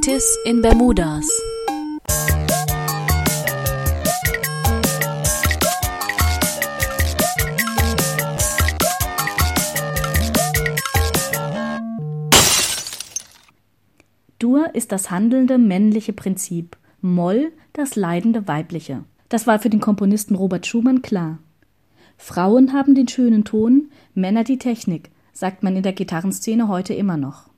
Iltis in Bermudas. Dur ist das handelnde männliche Prinzip, Moll das leidende weibliche. Das war für den Komponisten Robert Schumann klar. Frauen haben den schönen Ton, Männer die Technik, sagt man in der Gitarrenszene heute immer noch.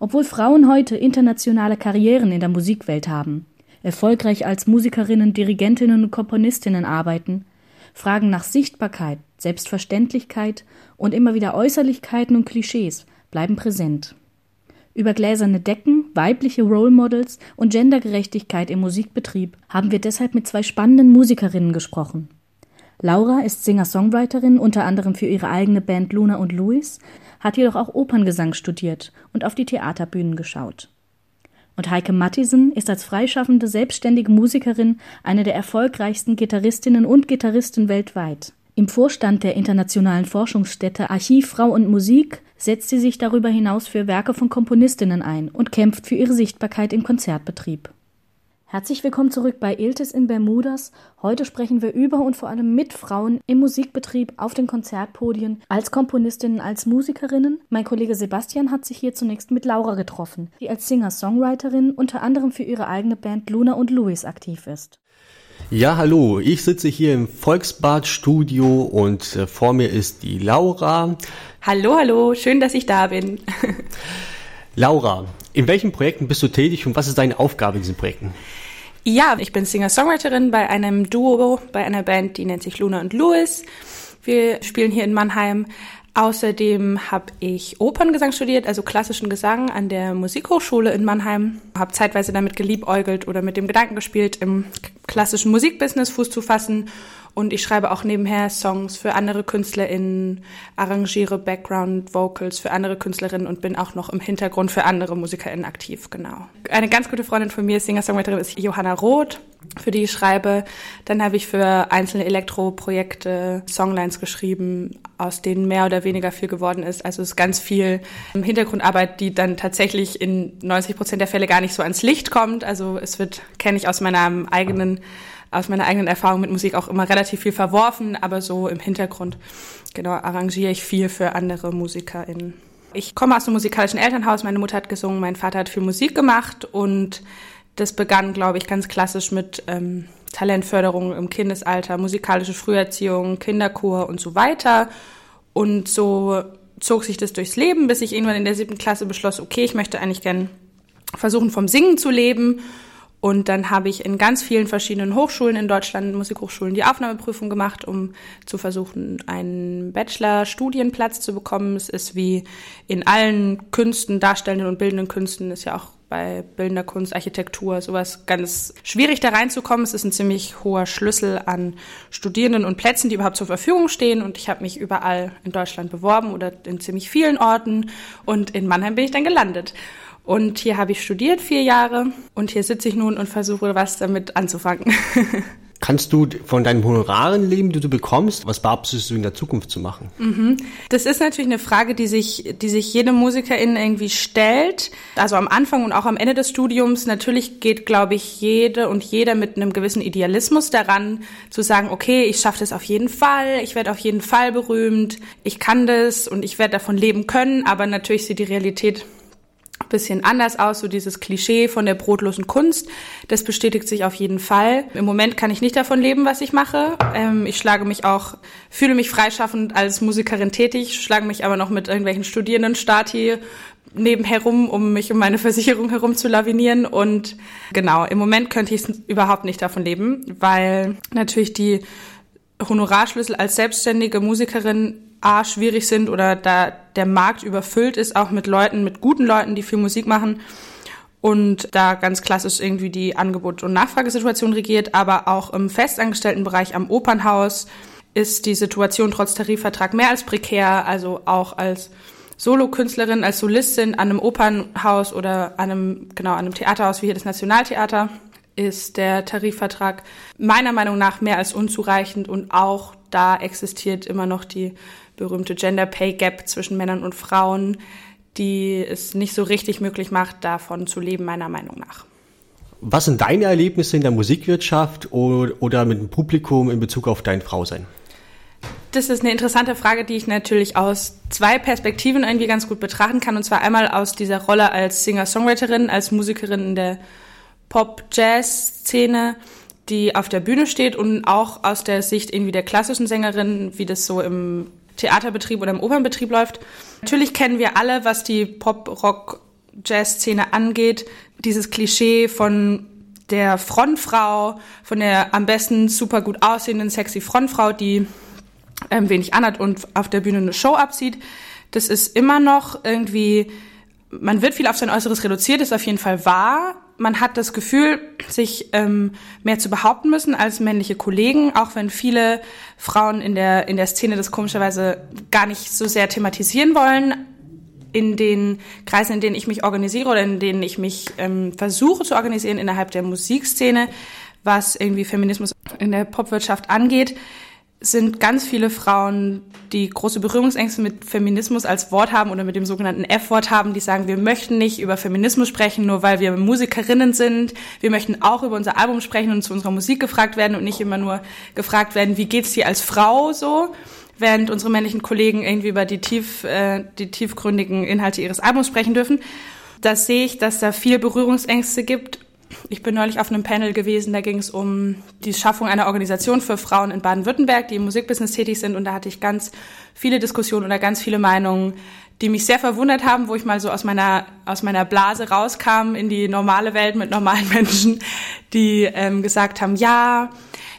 Obwohl Frauen heute internationale Karrieren in der Musikwelt haben, erfolgreich als Musikerinnen, Dirigentinnen und Komponistinnen arbeiten, Fragen nach Sichtbarkeit, Selbstverständlichkeit und immer wieder Äußerlichkeiten und Klischees bleiben präsent. Über gläserne Decken, weibliche Role Models und Gendergerechtigkeit im Musikbetrieb haben wir deshalb mit zwei spannenden Musikerinnen gesprochen. Laura ist Singer-Songwriterin unter anderem für ihre eigene Band Luna und Louis, hat jedoch auch Operngesang studiert und auf die Theaterbühnen geschaut. Und Heike Mattisen ist als freischaffende, selbstständige Musikerin eine der erfolgreichsten Gitarristinnen und Gitarristen weltweit. Im Vorstand der internationalen Forschungsstätte Archiv Frau und Musik setzt sie sich darüber hinaus für Werke von Komponistinnen ein und kämpft für ihre Sichtbarkeit im Konzertbetrieb. Herzlich willkommen zurück bei Iltis in Bermudas. Heute sprechen wir über und vor allem mit Frauen im Musikbetrieb auf den Konzertpodien, als Komponistinnen, als Musikerinnen. Mein Kollege Sebastian hat sich hier zunächst mit Laura getroffen, die als Singer-Songwriterin unter anderem für ihre eigene Band Luna und Louis aktiv ist. Ja, hallo, ich sitze hier im Volksbad Studio und äh, vor mir ist die Laura. Hallo, hallo, schön, dass ich da bin. Laura, in welchen Projekten bist du tätig und was ist deine Aufgabe in diesen Projekten? Ja, ich bin Singer-Songwriterin bei einem Duo, bei einer Band, die nennt sich Luna und Louis. Wir spielen hier in Mannheim. Außerdem habe ich Operngesang studiert, also klassischen Gesang an der Musikhochschule in Mannheim. Habe zeitweise damit geliebäugelt oder mit dem Gedanken gespielt, im klassischen Musikbusiness Fuß zu fassen und ich schreibe auch nebenher Songs für andere KünstlerInnen, arrangiere Background Vocals für andere Künstlerinnen und bin auch noch im Hintergrund für andere MusikerInnen aktiv, genau. Eine ganz gute Freundin von mir, Singer-Songwriterin, ist Johanna Roth, für die ich schreibe. Dann habe ich für einzelne Elektro-Projekte Songlines geschrieben, aus denen mehr oder weniger viel geworden ist. Also es ist ganz viel Hintergrundarbeit, die dann tatsächlich in 90 Prozent der Fälle gar nicht so ans Licht kommt. Also es wird, kenne ich aus meinem eigenen aus meiner eigenen Erfahrung mit Musik auch immer relativ viel verworfen, aber so im Hintergrund, genau, arrangiere ich viel für andere MusikerInnen. Ich komme aus einem musikalischen Elternhaus, meine Mutter hat gesungen, mein Vater hat viel Musik gemacht und das begann, glaube ich, ganz klassisch mit ähm, Talentförderung im Kindesalter, musikalische Früherziehung, Kinderchor und so weiter. Und so zog sich das durchs Leben, bis ich irgendwann in der siebten Klasse beschloss, okay, ich möchte eigentlich gern versuchen, vom Singen zu leben und dann habe ich in ganz vielen verschiedenen Hochschulen in Deutschland, Musikhochschulen, die Aufnahmeprüfung gemacht, um zu versuchen, einen Bachelor-Studienplatz zu bekommen. Es ist wie in allen Künsten, darstellenden und bildenden Künsten, ist ja auch bei bildender Kunst, Architektur, sowas ganz schwierig da reinzukommen. Es ist ein ziemlich hoher Schlüssel an Studierenden und Plätzen, die überhaupt zur Verfügung stehen. Und ich habe mich überall in Deutschland beworben oder in ziemlich vielen Orten. Und in Mannheim bin ich dann gelandet. Und hier habe ich studiert vier Jahre und hier sitze ich nun und versuche was damit anzufangen. Kannst du von deinen Honoraren leben, die du bekommst? Was beabsichtigst du in der Zukunft zu machen? Mhm. Das ist natürlich eine Frage, die sich, die sich jede Musikerin irgendwie stellt. Also am Anfang und auch am Ende des Studiums. Natürlich geht, glaube ich, jede und jeder mit einem gewissen Idealismus daran, zu sagen, okay, ich schaffe das auf jeden Fall, ich werde auf jeden Fall berühmt, ich kann das und ich werde davon leben können. Aber natürlich sieht die Realität bisschen anders aus, so dieses Klischee von der brotlosen Kunst. Das bestätigt sich auf jeden Fall. Im Moment kann ich nicht davon leben, was ich mache. Ähm, ich schlage mich auch, fühle mich freischaffend als Musikerin tätig, schlage mich aber noch mit irgendwelchen Studierenden Stati nebenherum, um mich um meine Versicherung herum zu lavinieren. Und genau, im Moment könnte ich überhaupt nicht davon leben, weil natürlich die Honorarschlüssel als selbstständige Musikerin A, schwierig sind oder da der Markt überfüllt ist, auch mit Leuten, mit guten Leuten, die viel Musik machen. Und da ganz klassisch irgendwie die Angebot- und Nachfragesituation regiert, aber auch im festangestellten Bereich am Opernhaus ist die Situation trotz Tarifvertrag mehr als prekär, also auch als Solokünstlerin, als Solistin an einem Opernhaus oder an einem, genau, an einem Theaterhaus wie hier das Nationaltheater ist der Tarifvertrag meiner Meinung nach mehr als unzureichend. Und auch da existiert immer noch die berühmte Gender Pay Gap zwischen Männern und Frauen, die es nicht so richtig möglich macht, davon zu leben, meiner Meinung nach. Was sind deine Erlebnisse in der Musikwirtschaft oder mit dem Publikum in Bezug auf dein Frausein? Das ist eine interessante Frage, die ich natürlich aus zwei Perspektiven irgendwie ganz gut betrachten kann. Und zwar einmal aus dieser Rolle als Singer-Songwriterin, als Musikerin in der Pop-Jazz-Szene, die auf der Bühne steht und auch aus der Sicht irgendwie der klassischen Sängerin, wie das so im Theaterbetrieb oder im Opernbetrieb läuft. Natürlich kennen wir alle, was die Pop-Rock-Jazz-Szene angeht, dieses Klischee von der Frontfrau, von der am besten super gut aussehenden, sexy Frontfrau, die ähm, wenig anhat und auf der Bühne eine Show abzieht. Das ist immer noch irgendwie, man wird viel auf sein Äußeres reduziert, ist auf jeden Fall wahr. Man hat das Gefühl, sich ähm, mehr zu behaupten müssen als männliche Kollegen, auch wenn viele Frauen in der, in der Szene das komischerweise gar nicht so sehr thematisieren wollen. In den Kreisen, in denen ich mich organisiere oder in denen ich mich ähm, versuche zu organisieren innerhalb der Musikszene, was irgendwie Feminismus in der Popwirtschaft angeht, sind ganz viele Frauen, die große Berührungsängste mit Feminismus als Wort haben oder mit dem sogenannten F-Wort haben, die sagen, wir möchten nicht über Feminismus sprechen, nur weil wir Musikerinnen sind. Wir möchten auch über unser Album sprechen und zu unserer Musik gefragt werden und nicht immer nur gefragt werden, wie geht's dir als Frau so, während unsere männlichen Kollegen irgendwie über die tief, äh, die tiefgründigen Inhalte ihres Albums sprechen dürfen. Da sehe ich, dass da viel Berührungsängste gibt ich bin neulich auf einem Panel gewesen, da ging es um die Schaffung einer Organisation für Frauen in Baden-Württemberg, die im Musikbusiness tätig sind. Und da hatte ich ganz viele Diskussionen oder ganz viele Meinungen, die mich sehr verwundert haben, wo ich mal so aus meiner, aus meiner Blase rauskam in die normale Welt mit normalen Menschen, die ähm, gesagt haben, ja,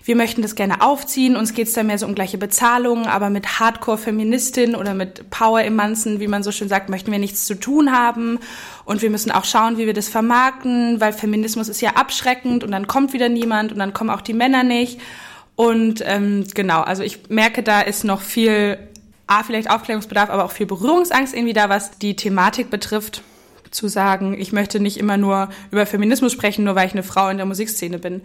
wir möchten das gerne aufziehen, uns geht's da mehr so um gleiche Bezahlung, aber mit Hardcore-Feministin oder mit Power-Emanzen, wie man so schön sagt, möchten wir nichts zu tun haben. Und wir müssen auch schauen, wie wir das vermarkten, weil Feminismus ist ja abschreckend und dann kommt wieder niemand und dann kommen auch die Männer nicht. Und ähm, genau, also ich merke, da ist noch viel, A, vielleicht Aufklärungsbedarf, aber auch viel Berührungsangst irgendwie da, was die Thematik betrifft zu sagen, ich möchte nicht immer nur über Feminismus sprechen, nur weil ich eine Frau in der Musikszene bin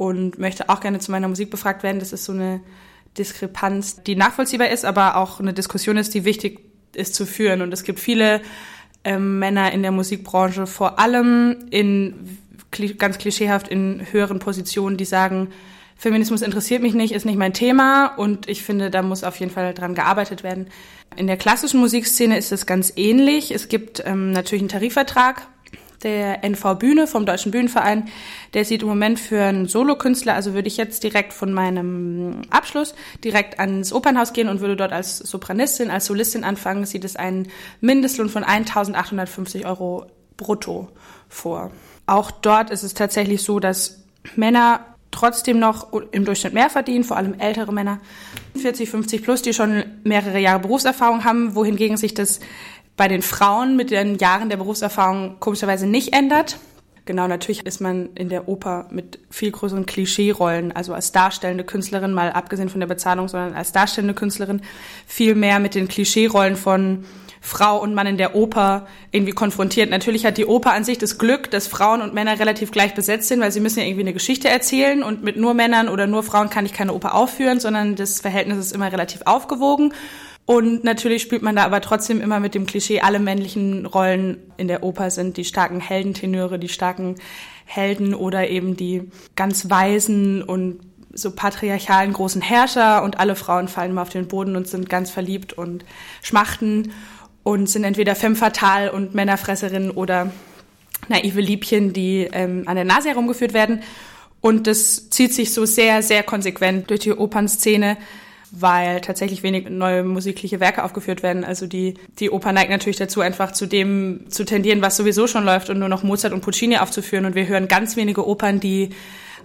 und möchte auch gerne zu meiner Musik befragt werden. Das ist so eine Diskrepanz, die nachvollziehbar ist, aber auch eine Diskussion ist, die wichtig ist zu führen. Und es gibt viele ähm, Männer in der Musikbranche, vor allem in ganz klischeehaft in höheren Positionen, die sagen, Feminismus interessiert mich nicht, ist nicht mein Thema und ich finde, da muss auf jeden Fall dran gearbeitet werden. In der klassischen Musikszene ist es ganz ähnlich. Es gibt ähm, natürlich einen Tarifvertrag der NV Bühne vom Deutschen Bühnenverein, der sieht im Moment für einen Solokünstler, also würde ich jetzt direkt von meinem Abschluss direkt ans Opernhaus gehen und würde dort als Sopranistin, als Solistin anfangen, sieht es einen Mindestlohn von 1.850 Euro brutto vor. Auch dort ist es tatsächlich so, dass Männer trotzdem noch im Durchschnitt mehr verdienen, vor allem ältere Männer, 40, 50 plus, die schon mehrere Jahre Berufserfahrung haben, wohingegen sich das bei den Frauen mit den Jahren der Berufserfahrung komischerweise nicht ändert. Genau, natürlich ist man in der Oper mit viel größeren Klischee-Rollen, also als darstellende Künstlerin, mal abgesehen von der Bezahlung, sondern als darstellende Künstlerin viel mehr mit den Klischee-Rollen von Frau und Mann in der Oper irgendwie konfrontiert. Natürlich hat die Oper an sich das Glück, dass Frauen und Männer relativ gleich besetzt sind, weil sie müssen ja irgendwie eine Geschichte erzählen und mit nur Männern oder nur Frauen kann ich keine Oper aufführen, sondern das Verhältnis ist immer relativ aufgewogen. Und natürlich spielt man da aber trotzdem immer mit dem Klischee, alle männlichen Rollen in der Oper sind die starken Heldentenöre, die starken Helden oder eben die ganz weisen und so patriarchalen großen Herrscher und alle Frauen fallen immer auf den Boden und sind ganz verliebt und schmachten und sind entweder femme fatale und Männerfresserinnen oder naive Liebchen, die ähm, an der Nase herumgeführt werden. Und das zieht sich so sehr, sehr konsequent durch die Opernszene weil tatsächlich wenig neue musikliche Werke aufgeführt werden. Also die, die Oper neigt natürlich dazu, einfach zu dem zu tendieren, was sowieso schon läuft und nur noch Mozart und Puccini aufzuführen. Und wir hören ganz wenige Opern, die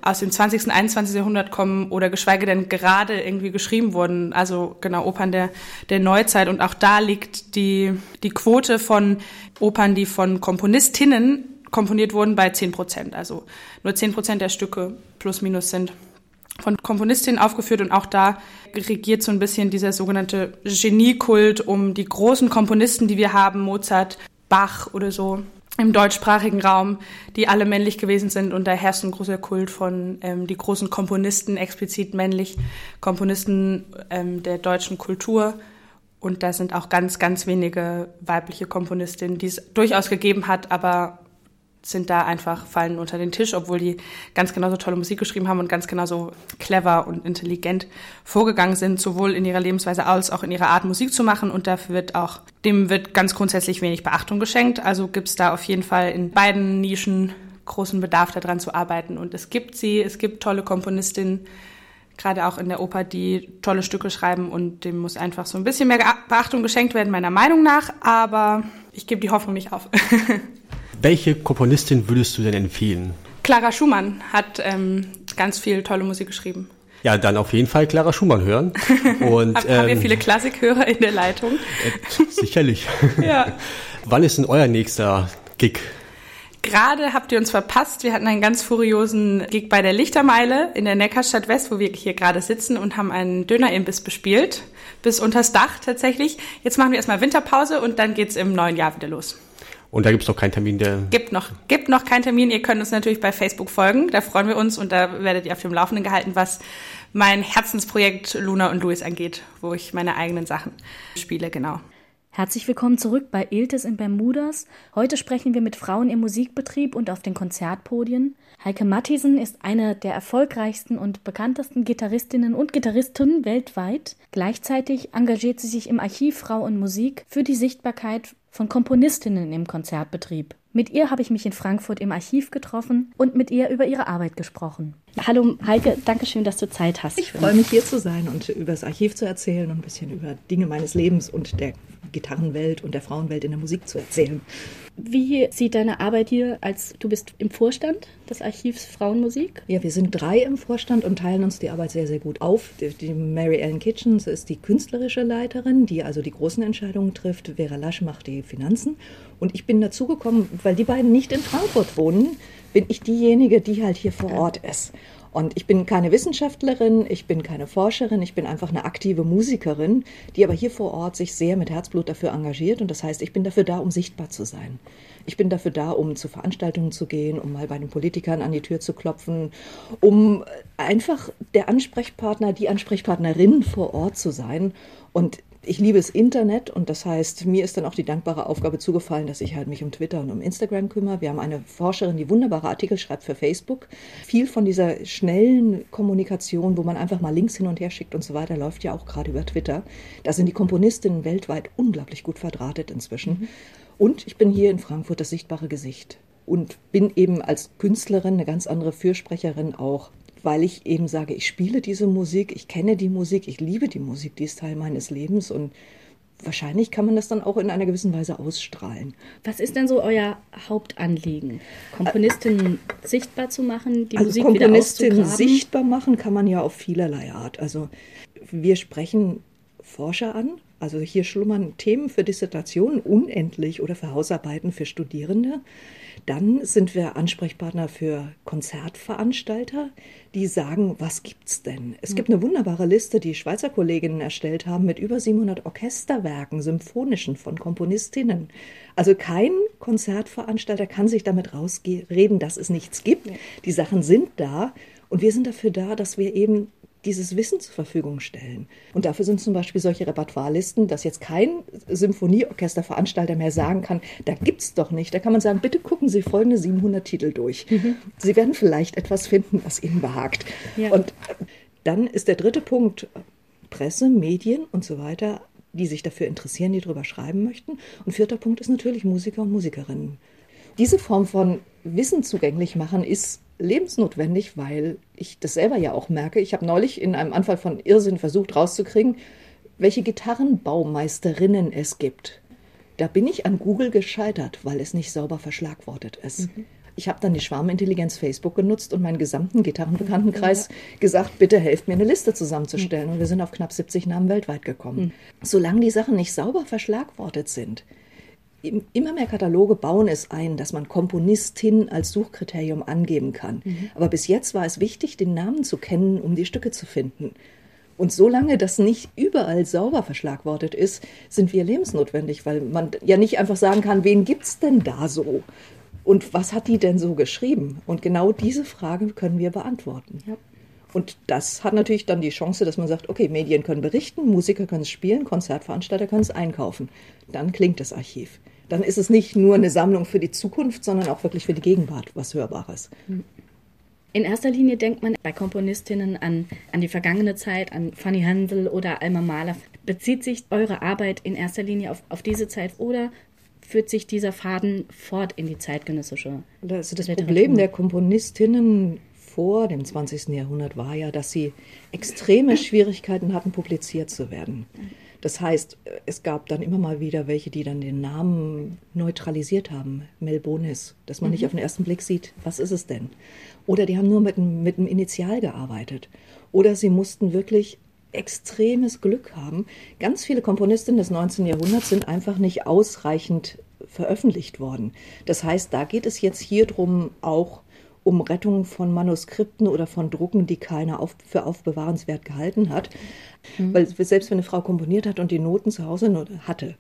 aus dem 20. und 21. Jahrhundert kommen oder geschweige denn gerade irgendwie geschrieben wurden. Also genau Opern der, der Neuzeit. Und auch da liegt die, die Quote von Opern, die von Komponistinnen komponiert wurden, bei 10 Prozent. Also nur 10 Prozent der Stücke plus minus sind von Komponistinnen aufgeführt und auch da regiert so ein bisschen dieser sogenannte Geniekult um die großen Komponisten, die wir haben, Mozart, Bach oder so im deutschsprachigen Raum, die alle männlich gewesen sind und da herrscht ein großer Kult von ähm, die großen Komponisten, explizit männlich, Komponisten ähm, der deutschen Kultur. Und da sind auch ganz, ganz wenige weibliche Komponistinnen, die es durchaus gegeben hat, aber sind da einfach, fallen unter den Tisch, obwohl die ganz genauso tolle Musik geschrieben haben und ganz genauso clever und intelligent vorgegangen sind, sowohl in ihrer Lebensweise als auch in ihrer Art Musik zu machen. Und dafür wird auch, dem wird ganz grundsätzlich wenig Beachtung geschenkt. Also gibt es da auf jeden Fall in beiden Nischen großen Bedarf daran zu arbeiten. Und es gibt sie, es gibt tolle Komponistinnen, gerade auch in der Oper, die tolle Stücke schreiben und dem muss einfach so ein bisschen mehr Beachtung geschenkt werden, meiner Meinung nach. Aber ich gebe die Hoffnung nicht auf. Welche Komponistin würdest du denn empfehlen? Clara Schumann hat ähm, ganz viel tolle Musik geschrieben. Ja, dann auf jeden Fall Clara Schumann hören. Und, Hab, ähm, haben wir viele Klassikhörer in der Leitung? Äh, sicherlich. ja. Wann ist denn euer nächster Gig? Gerade habt ihr uns verpasst. Wir hatten einen ganz furiosen Gig bei der Lichtermeile in der Neckarstadt West, wo wir hier gerade sitzen und haben einen Dönerimbiss bespielt. Bis unters Dach tatsächlich. Jetzt machen wir erstmal Winterpause und dann geht's im neuen Jahr wieder los. Und da gibt es noch keinen Termin, der. Gibt noch, gibt noch keinen Termin. Ihr könnt uns natürlich bei Facebook folgen. Da freuen wir uns und da werdet ihr auf dem Laufenden gehalten, was mein Herzensprojekt Luna und Louis angeht, wo ich meine eigenen Sachen spiele, genau. Herzlich willkommen zurück bei Iltis in Bermudas. Heute sprechen wir mit Frauen im Musikbetrieb und auf den Konzertpodien. Heike Mattisen ist eine der erfolgreichsten und bekanntesten Gitarristinnen und Gitarristen weltweit. Gleichzeitig engagiert sie sich im Archiv Frau und Musik für die Sichtbarkeit von Komponistinnen im Konzertbetrieb. Mit ihr habe ich mich in Frankfurt im Archiv getroffen und mit ihr über ihre Arbeit gesprochen. Hallo Heike, danke schön, dass du Zeit hast. Ich freue mich hier zu sein und über das Archiv zu erzählen und ein bisschen über Dinge meines Lebens und der Gitarrenwelt und der Frauenwelt in der Musik zu erzählen. Wie sieht deine Arbeit hier als du bist im Vorstand des Archivs Frauenmusik? Ja, wir sind drei im Vorstand und teilen uns die Arbeit sehr, sehr gut auf. Die Mary Ellen Kitchens ist die künstlerische Leiterin, die also die großen Entscheidungen trifft. Vera Lasch macht die Finanzen. Und ich bin dazugekommen, weil die beiden nicht in Frankfurt wohnen, bin ich diejenige, die halt hier vor Ort ist. Und ich bin keine Wissenschaftlerin, ich bin keine Forscherin, ich bin einfach eine aktive Musikerin, die aber hier vor Ort sich sehr mit Herzblut dafür engagiert. Und das heißt, ich bin dafür da, um sichtbar zu sein. Ich bin dafür da, um zu Veranstaltungen zu gehen, um mal bei den Politikern an die Tür zu klopfen, um einfach der Ansprechpartner, die Ansprechpartnerin vor Ort zu sein. Und ich liebe das Internet und das heißt, mir ist dann auch die dankbare Aufgabe zugefallen, dass ich halt mich um Twitter und um Instagram kümmere. Wir haben eine Forscherin, die wunderbare Artikel schreibt für Facebook. Viel von dieser schnellen Kommunikation, wo man einfach mal Links hin und her schickt und so weiter, läuft ja auch gerade über Twitter. Da sind die Komponistinnen weltweit unglaublich gut verdrahtet inzwischen. Mhm. Und ich bin hier in Frankfurt das sichtbare Gesicht und bin eben als Künstlerin eine ganz andere Fürsprecherin auch weil ich eben sage, ich spiele diese Musik, ich kenne die Musik, ich liebe die Musik, die ist Teil meines Lebens und wahrscheinlich kann man das dann auch in einer gewissen Weise ausstrahlen. Was ist denn so euer Hauptanliegen? Komponistinnen äh, sichtbar zu machen, die also Musik Komponistinnen wieder sichtbar machen kann man ja auf vielerlei Art. Also wir sprechen Forscher an, also hier schlummern Themen für Dissertationen unendlich oder für Hausarbeiten für Studierende. Dann sind wir Ansprechpartner für Konzertveranstalter, die sagen, was gibt's denn? Es gibt eine wunderbare Liste, die Schweizer Kolleginnen erstellt haben mit über 700 Orchesterwerken, symphonischen von Komponistinnen. Also kein Konzertveranstalter kann sich damit rausreden, dass es nichts gibt. Die Sachen sind da und wir sind dafür da, dass wir eben dieses Wissen zur Verfügung stellen. Und dafür sind zum Beispiel solche Repertoirelisten, dass jetzt kein Symphonieorchesterveranstalter mehr sagen kann, da gibt es doch nicht. Da kann man sagen, bitte gucken Sie folgende 700 Titel durch. Mhm. Sie werden vielleicht etwas finden, was Ihnen behagt. Ja. Und dann ist der dritte Punkt Presse, Medien und so weiter, die sich dafür interessieren, die darüber schreiben möchten. Und vierter Punkt ist natürlich Musiker und Musikerinnen. Diese Form von Wissen zugänglich machen ist lebensnotwendig, weil ich das selber ja auch merke. Ich habe neulich in einem Anfall von Irrsinn versucht rauszukriegen, welche Gitarrenbaumeisterinnen es gibt. Da bin ich an Google gescheitert, weil es nicht sauber verschlagwortet ist. Mhm. Ich habe dann die Schwarmintelligenz Facebook genutzt und meinen gesamten Gitarrenbekanntenkreis ja. gesagt, bitte helft mir eine Liste zusammenzustellen. Mhm. Und wir sind auf knapp 70 Namen weltweit gekommen. Mhm. Solange die Sachen nicht sauber verschlagwortet sind, immer mehr Kataloge bauen es ein, dass man Komponistin als Suchkriterium angeben kann. Mhm. Aber bis jetzt war es wichtig, den Namen zu kennen, um die Stücke zu finden. Und solange das nicht überall sauber verschlagwortet ist, sind wir lebensnotwendig, weil man ja nicht einfach sagen kann, wen gibt es denn da so? Und was hat die denn so geschrieben? Und genau diese Frage können wir beantworten. Ja. Und das hat natürlich dann die Chance, dass man sagt, okay, Medien können berichten, Musiker können es spielen, Konzertveranstalter können es einkaufen. Dann klingt das Archiv. Dann ist es nicht nur eine Sammlung für die Zukunft, sondern auch wirklich für die Gegenwart was Hörbares. In erster Linie denkt man bei Komponistinnen an, an die vergangene Zeit, an Fanny Hansel oder Alma Mahler. Bezieht sich eure Arbeit in erster Linie auf, auf diese Zeit oder führt sich dieser Faden fort in die zeitgenössische? Also das Literatur? Problem der Komponistinnen vor dem 20. Jahrhundert war ja, dass sie extreme Schwierigkeiten hatten, publiziert zu werden. Das heißt, es gab dann immer mal wieder welche, die dann den Namen neutralisiert haben, Melbonis, dass man mhm. nicht auf den ersten Blick sieht, was ist es denn? Oder die haben nur mit, mit einem Initial gearbeitet. Oder sie mussten wirklich extremes Glück haben. Ganz viele Komponistinnen des 19. Jahrhunderts sind einfach nicht ausreichend veröffentlicht worden. Das heißt, da geht es jetzt hier drum auch um Rettung von Manuskripten oder von Drucken, die keiner auf, für aufbewahrenswert gehalten hat. Mhm. Weil selbst wenn eine Frau komponiert hat und die Noten zu Hause hatte,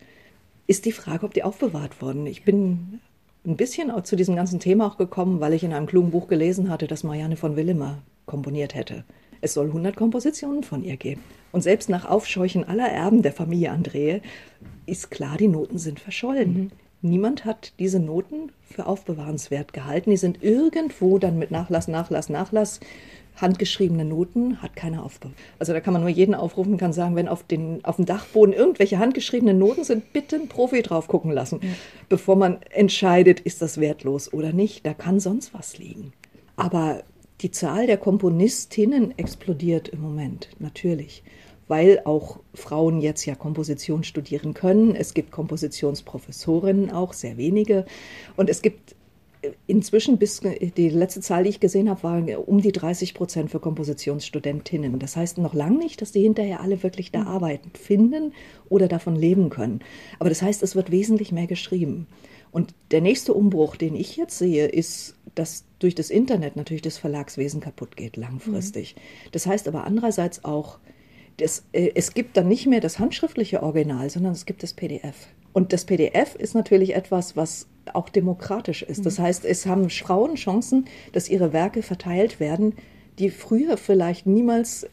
ist die Frage, ob die aufbewahrt wurden. Ich bin ein bisschen zu diesem ganzen Thema auch gekommen, weil ich in einem klugen Buch gelesen hatte, dass Marianne von Willemer komponiert hätte. Es soll 100 Kompositionen von ihr geben. Und selbst nach Aufscheuchen aller Erben der Familie Andrehe ist klar, die Noten sind verschollen. Mhm. Niemand hat diese Noten für aufbewahrenswert gehalten. Die sind irgendwo dann mit Nachlass, Nachlass, Nachlass handgeschriebene Noten hat keiner aufbewahrt. Also da kann man nur jeden aufrufen, kann sagen, wenn auf, den, auf dem Dachboden irgendwelche handgeschriebenen Noten sind, bitte einen Profi drauf gucken lassen, ja. bevor man entscheidet, ist das wertlos oder nicht. Da kann sonst was liegen. Aber die Zahl der Komponistinnen explodiert im Moment, natürlich weil auch Frauen jetzt ja Komposition studieren können. Es gibt Kompositionsprofessorinnen auch, sehr wenige. Und es gibt äh, inzwischen bis die letzte Zahl, die ich gesehen habe, war um die 30 Prozent für Kompositionsstudentinnen. Das heißt noch lange nicht, dass die hinterher alle wirklich da arbeiten, finden oder davon leben können. Aber das heißt, es wird wesentlich mehr geschrieben. Und der nächste Umbruch, den ich jetzt sehe, ist, dass durch das Internet natürlich das Verlagswesen kaputt geht, langfristig. Mhm. Das heißt aber andererseits auch, das, äh, es gibt dann nicht mehr das handschriftliche Original, sondern es gibt das PDF. Und das PDF ist natürlich etwas, was auch demokratisch ist. Das mhm. heißt, es haben Frauen Chancen, dass ihre Werke verteilt werden, die früher vielleicht niemals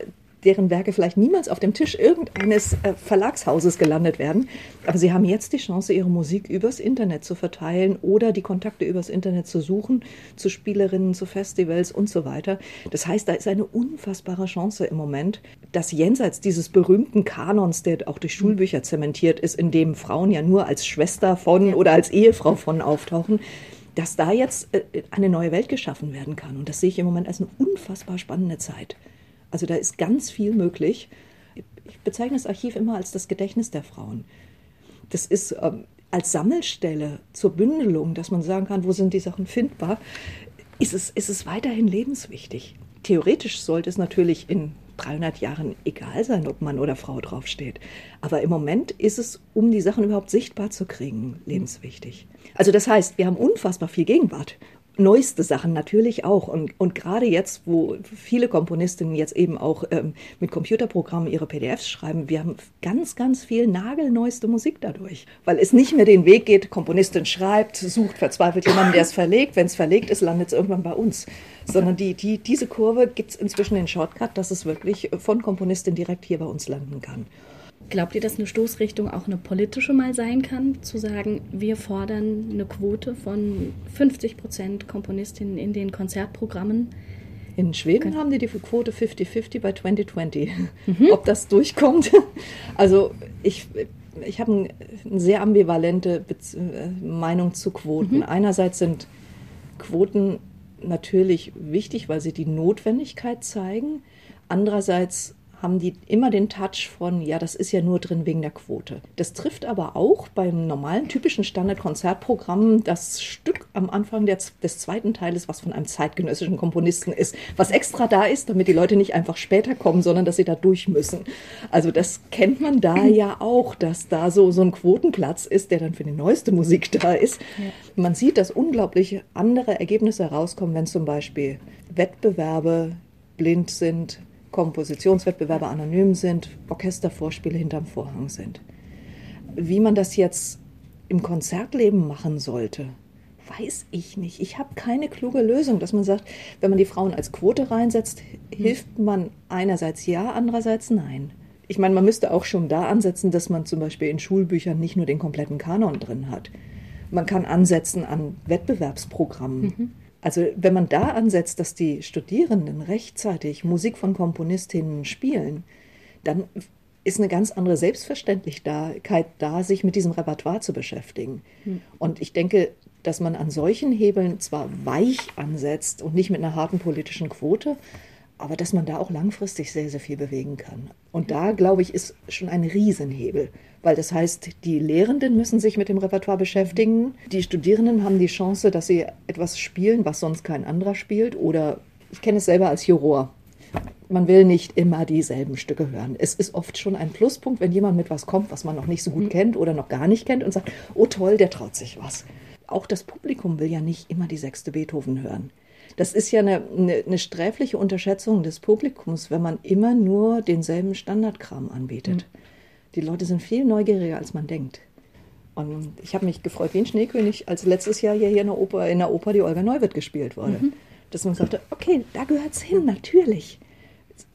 deren Werke vielleicht niemals auf dem Tisch irgendeines äh, Verlagshauses gelandet werden. Aber sie haben jetzt die Chance, ihre Musik übers Internet zu verteilen oder die Kontakte übers Internet zu suchen, zu Spielerinnen, zu Festivals und so weiter. Das heißt, da ist eine unfassbare Chance im Moment, dass jenseits dieses berühmten Kanons, der auch durch Schulbücher zementiert ist, in dem Frauen ja nur als Schwester von oder als Ehefrau von auftauchen, dass da jetzt äh, eine neue Welt geschaffen werden kann. Und das sehe ich im Moment als eine unfassbar spannende Zeit. Also da ist ganz viel möglich. Ich bezeichne das Archiv immer als das Gedächtnis der Frauen. Das ist ähm, als Sammelstelle zur Bündelung, dass man sagen kann, wo sind die Sachen findbar, ist es, ist es weiterhin lebenswichtig. Theoretisch sollte es natürlich in 300 Jahren egal sein, ob Mann oder Frau draufsteht. Aber im Moment ist es, um die Sachen überhaupt sichtbar zu kriegen, lebenswichtig. Also das heißt, wir haben unfassbar viel Gegenwart neueste Sachen natürlich auch. Und, und gerade jetzt, wo viele Komponistinnen jetzt eben auch ähm, mit Computerprogrammen ihre PDFs schreiben, wir haben ganz, ganz viel nagelneueste Musik dadurch. Weil es nicht mehr den Weg geht, Komponistin schreibt, sucht verzweifelt jemanden, der es verlegt. Wenn es verlegt ist, landet es irgendwann bei uns. Sondern die, die, diese Kurve gibt es inzwischen den Shortcut, dass es wirklich von Komponistin direkt hier bei uns landen kann. Glaubt ihr, dass eine Stoßrichtung auch eine politische mal sein kann, zu sagen, wir fordern eine Quote von 50 Prozent Komponistinnen in den Konzertprogrammen? In Schweden haben die die Quote 50-50 bei 2020. Mhm. Ob das durchkommt? Also ich, ich habe eine sehr ambivalente äh, Meinung zu Quoten. Mhm. Einerseits sind Quoten natürlich wichtig, weil sie die Notwendigkeit zeigen. Andererseits haben die immer den Touch von, ja, das ist ja nur drin wegen der Quote. Das trifft aber auch beim normalen, typischen Standard-Konzertprogramm das Stück am Anfang der, des zweiten Teiles, was von einem zeitgenössischen Komponisten ist, was extra da ist, damit die Leute nicht einfach später kommen, sondern dass sie da durch müssen. Also das kennt man da ja auch, dass da so, so ein Quotenplatz ist, der dann für die neueste Musik da ist. Ja. Man sieht, dass unglaublich andere Ergebnisse herauskommen, wenn zum Beispiel Wettbewerbe blind sind, Kompositionswettbewerbe anonym sind, Orchestervorspiele hinterm Vorhang sind. Wie man das jetzt im Konzertleben machen sollte, weiß ich nicht. Ich habe keine kluge Lösung, dass man sagt, wenn man die Frauen als Quote reinsetzt, hilft man einerseits ja, andererseits nein. Ich meine, man müsste auch schon da ansetzen, dass man zum Beispiel in Schulbüchern nicht nur den kompletten Kanon drin hat. Man kann ansetzen an Wettbewerbsprogrammen. Mhm. Also wenn man da ansetzt, dass die Studierenden rechtzeitig Musik von Komponistinnen spielen, dann ist eine ganz andere Selbstverständlichkeit da, sich mit diesem Repertoire zu beschäftigen. Mhm. Und ich denke, dass man an solchen Hebeln zwar weich ansetzt und nicht mit einer harten politischen Quote, aber dass man da auch langfristig sehr, sehr viel bewegen kann. Und da, glaube ich, ist schon ein Riesenhebel, weil das heißt, die Lehrenden müssen sich mit dem Repertoire beschäftigen, die Studierenden haben die Chance, dass sie etwas spielen, was sonst kein anderer spielt, oder ich kenne es selber als Juror. Man will nicht immer dieselben Stücke hören. Es ist oft schon ein Pluspunkt, wenn jemand mit was kommt, was man noch nicht so gut mhm. kennt oder noch gar nicht kennt und sagt, oh toll, der traut sich was auch das Publikum will ja nicht immer die sechste Beethoven hören. Das ist ja eine, eine, eine sträfliche Unterschätzung des Publikums, wenn man immer nur denselben Standardkram anbietet. Mhm. Die Leute sind viel neugieriger, als man denkt. Und ich habe mich gefreut wie ein Schneekönig, als letztes Jahr hier, in, der Oper, in der Oper die Olga Neuwirth gespielt wurde. Mhm. Dass man sagte, okay, da gehört es hin, natürlich.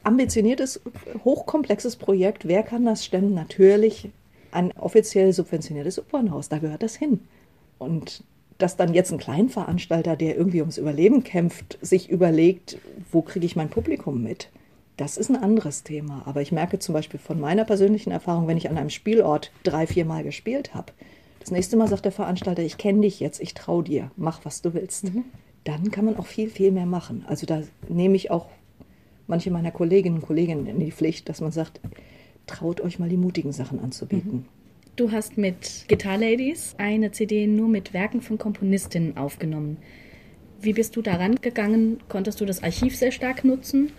Ambitioniertes, hochkomplexes Projekt, wer kann das stemmen? Natürlich ein offiziell subventioniertes Opernhaus, da gehört das hin. Und dass dann jetzt ein Kleinveranstalter, der irgendwie ums Überleben kämpft, sich überlegt, wo kriege ich mein Publikum mit? Das ist ein anderes Thema. Aber ich merke zum Beispiel von meiner persönlichen Erfahrung, wenn ich an einem Spielort drei, vier Mal gespielt habe, das nächste Mal sagt der Veranstalter, ich kenne dich jetzt, ich traue dir, mach, was du willst. Mhm. Dann kann man auch viel, viel mehr machen. Also da nehme ich auch manche meiner Kolleginnen und Kollegen in die Pflicht, dass man sagt, traut euch mal die mutigen Sachen anzubieten. Mhm. Du hast mit Guitar Ladies eine CD nur mit Werken von Komponistinnen aufgenommen. Wie bist du daran gegangen? Konntest du das Archiv sehr stark nutzen?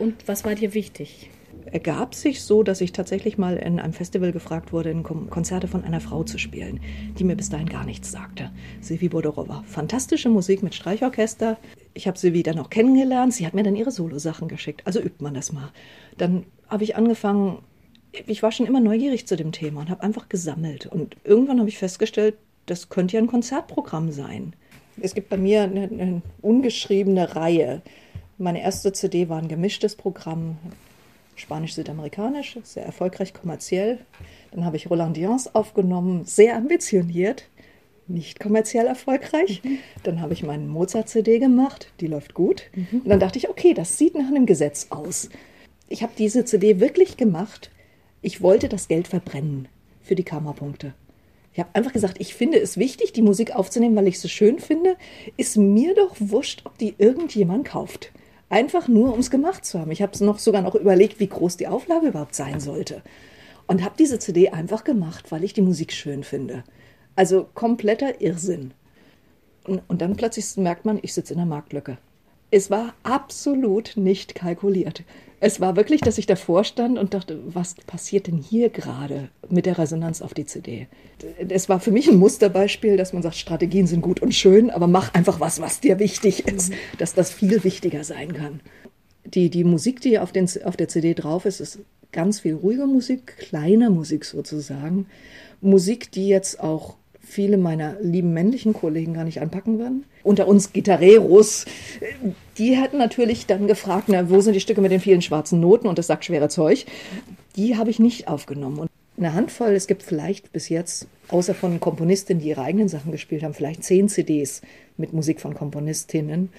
Und was war dir wichtig? ergab sich so, dass ich tatsächlich mal in einem Festival gefragt wurde, in Konzerte von einer Frau zu spielen, die mir bis dahin gar nichts sagte. Silvi Bodorova. Fantastische Musik mit Streichorchester. Ich habe Silvi dann auch kennengelernt. Sie hat mir dann ihre Solosachen geschickt. Also übt man das mal. Dann habe ich angefangen, ich war schon immer neugierig zu dem Thema und habe einfach gesammelt. Und irgendwann habe ich festgestellt, das könnte ja ein Konzertprogramm sein. Es gibt bei mir eine, eine ungeschriebene Reihe. Meine erste CD war ein gemischtes Programm, spanisch-südamerikanisch, sehr erfolgreich kommerziell. Dann habe ich Roland Dions aufgenommen, sehr ambitioniert, nicht kommerziell erfolgreich. Mhm. Dann habe ich meinen Mozart-CD gemacht, die läuft gut. Mhm. Und dann dachte ich, okay, das sieht nach einem Gesetz aus. Ich habe diese CD wirklich gemacht ich wollte das Geld verbrennen für die Karma-Punkte. Ich habe einfach gesagt, ich finde es wichtig, die Musik aufzunehmen, weil ich so schön finde. Ist mir doch wurscht, ob die irgendjemand kauft. Einfach nur, um es gemacht zu haben. Ich habe es noch sogar noch überlegt, wie groß die Auflage überhaupt sein sollte. Und habe diese CD einfach gemacht, weil ich die Musik schön finde. Also kompletter Irrsinn. Und, und dann plötzlich merkt man, ich sitze in der Marktlücke. Es war absolut nicht kalkuliert. Es war wirklich, dass ich davor stand und dachte, was passiert denn hier gerade mit der Resonanz auf die CD? Es war für mich ein Musterbeispiel, dass man sagt, Strategien sind gut und schön, aber mach einfach was, was dir wichtig ist, dass das viel wichtiger sein kann. Die, die Musik, die auf, den, auf der CD drauf ist, ist ganz viel ruhige Musik, kleine Musik sozusagen. Musik, die jetzt auch viele meiner lieben männlichen Kollegen gar nicht anpacken werden. Unter uns Gitarreros, die hatten natürlich dann gefragt, na, wo sind die Stücke mit den vielen schwarzen Noten und das sagt schwere Zeug. Die habe ich nicht aufgenommen. Und eine Handvoll, es gibt vielleicht bis jetzt, außer von Komponistinnen, die ihre eigenen Sachen gespielt haben, vielleicht zehn CDs mit Musik von Komponistinnen.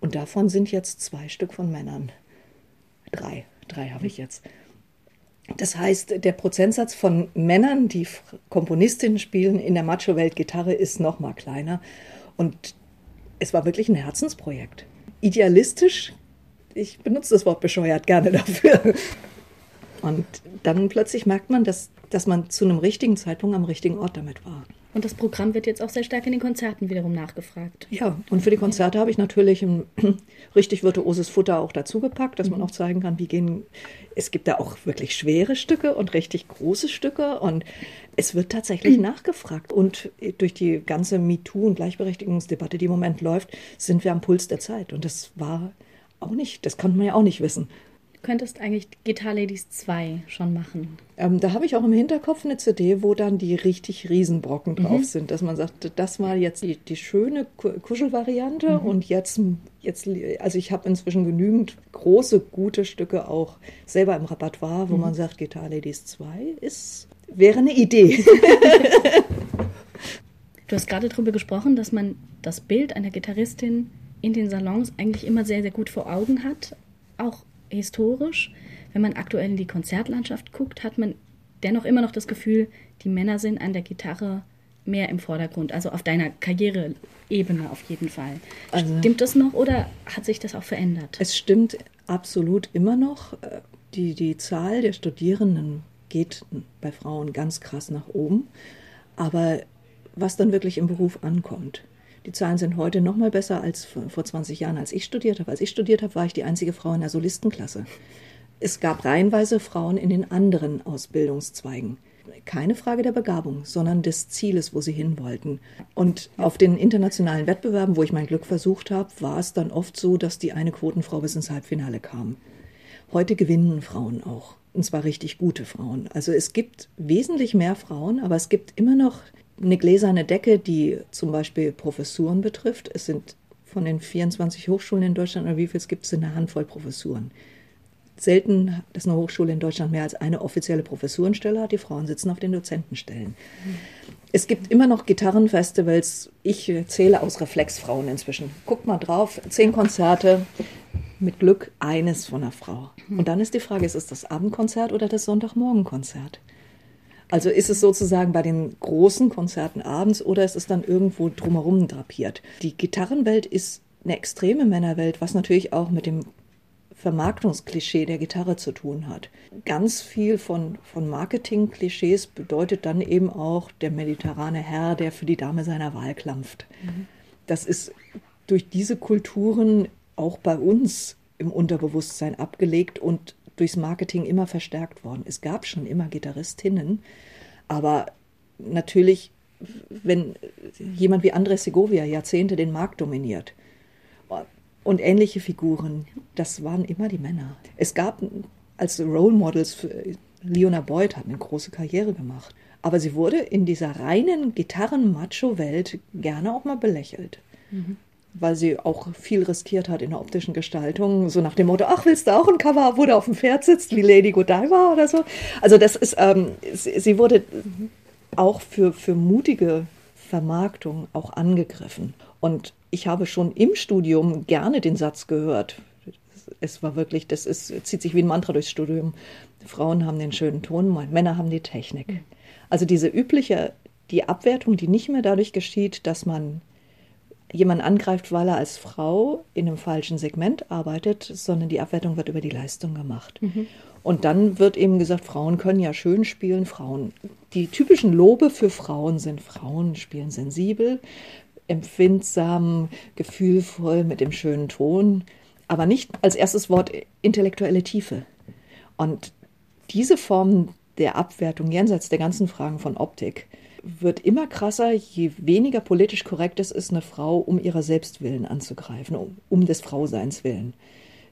Und davon sind jetzt zwei Stück von Männern. Drei, drei habe ich jetzt. Das heißt, der Prozentsatz von Männern, die Komponistinnen spielen in der Macho-Welt Gitarre, ist noch mal kleiner. Und es war wirklich ein Herzensprojekt. Idealistisch, ich benutze das Wort bescheuert gerne dafür. Und dann plötzlich merkt man, dass, dass man zu einem richtigen Zeitpunkt am richtigen Ort damit war. Und das Programm wird jetzt auch sehr stark in den Konzerten wiederum nachgefragt. Ja, und für die Konzerte habe ich natürlich ein richtig virtuoses Futter auch dazugepackt, dass man mhm. auch zeigen kann, wie gehen. Es gibt da auch wirklich schwere Stücke und richtig große Stücke und es wird tatsächlich nachgefragt. Und durch die ganze MeToo- und Gleichberechtigungsdebatte, die im Moment läuft, sind wir am Puls der Zeit. Und das war auch nicht, das konnte man ja auch nicht wissen. Könntest eigentlich Guitar Ladies 2 schon machen. Ähm, da habe ich auch im Hinterkopf eine CD, wo dann die richtig Riesenbrocken drauf mhm. sind, dass man sagt, das war jetzt die, die schöne Kuschelvariante mhm. und jetzt, jetzt, also ich habe inzwischen genügend große, gute Stücke auch selber im Repertoire, wo mhm. man sagt, Guitar Ladies 2 ist, wäre eine Idee. du hast gerade darüber gesprochen, dass man das Bild einer Gitarristin in den Salons eigentlich immer sehr, sehr gut vor Augen hat, auch historisch. Wenn man aktuell in die Konzertlandschaft guckt, hat man dennoch immer noch das Gefühl, die Männer sind an der Gitarre mehr im Vordergrund, also auf deiner Karriereebene auf jeden Fall. Also, stimmt das noch oder hat sich das auch verändert? Es stimmt absolut immer noch. Die, die Zahl der Studierenden geht bei Frauen ganz krass nach oben. Aber was dann wirklich im Beruf ankommt, die Zahlen sind heute noch mal besser als vor 20 Jahren, als ich studiert habe. Als ich studiert habe, war ich die einzige Frau in der Solistenklasse. Es gab reihenweise Frauen in den anderen Ausbildungszweigen. Keine Frage der Begabung, sondern des Zieles, wo sie hin wollten. Und auf den internationalen Wettbewerben, wo ich mein Glück versucht habe, war es dann oft so, dass die eine Quotenfrau bis ins Halbfinale kam. Heute gewinnen Frauen auch. Und zwar richtig gute Frauen. Also es gibt wesentlich mehr Frauen, aber es gibt immer noch eine gläserne Decke, die zum Beispiel Professuren betrifft. Es sind von den 24 Hochschulen in Deutschland, oder wie viel es gibt, sind eine Handvoll Professuren. Selten, dass eine Hochschule in Deutschland mehr als eine offizielle Professurenstelle hat. Die Frauen sitzen auf den Dozentenstellen. Mhm. Es gibt immer noch Gitarrenfestivals. Ich zähle aus Reflexfrauen inzwischen. Guckt mal drauf, zehn Konzerte, mit Glück eines von einer Frau. Und dann ist die Frage, ist es das Abendkonzert oder das Sonntagmorgenkonzert? Also ist es sozusagen bei den großen Konzerten abends oder ist es dann irgendwo drumherum drapiert? Die Gitarrenwelt ist eine extreme Männerwelt, was natürlich auch mit dem Vermarktungsklischee der Gitarre zu tun hat. Ganz viel von, von Marketing-Klischees bedeutet dann eben auch der mediterrane Herr, der für die Dame seiner Wahl klampft. Mhm. Das ist durch diese Kulturen auch bei uns im Unterbewusstsein abgelegt und durchs Marketing immer verstärkt worden. Es gab schon immer Gitarristinnen, aber natürlich, wenn jemand wie Andres Segovia Jahrzehnte den Markt dominiert und ähnliche Figuren, das waren immer die Männer. Es gab als Role Models für Leona Boyd hat eine große Karriere gemacht, aber sie wurde in dieser reinen Gitarren-Macho-Welt gerne auch mal belächelt. Mhm weil sie auch viel riskiert hat in der optischen Gestaltung, so nach dem Motto, ach, willst du auch ein Cover, wo du auf dem Pferd sitzt, wie Lady Godiva oder so. Also das ist, ähm, sie wurde auch für, für mutige Vermarktung auch angegriffen. Und ich habe schon im Studium gerne den Satz gehört. Es war wirklich, das ist, zieht sich wie ein Mantra durchs Studium. Frauen haben den schönen Ton, Männer haben die Technik. Also diese übliche, die Abwertung, die nicht mehr dadurch geschieht, dass man jemand angreift, weil er als Frau in einem falschen Segment arbeitet, sondern die Abwertung wird über die Leistung gemacht. Mhm. Und dann wird eben gesagt, Frauen können ja schön spielen, Frauen. Die typischen Lobe für Frauen sind, Frauen spielen sensibel, empfindsam, gefühlvoll mit dem schönen Ton, aber nicht als erstes Wort intellektuelle Tiefe. Und diese Form der Abwertung jenseits der ganzen Fragen von Optik wird immer krasser, je weniger politisch korrekt es ist, eine Frau um ihrer Selbstwillen anzugreifen, um, um des Frauseins willen.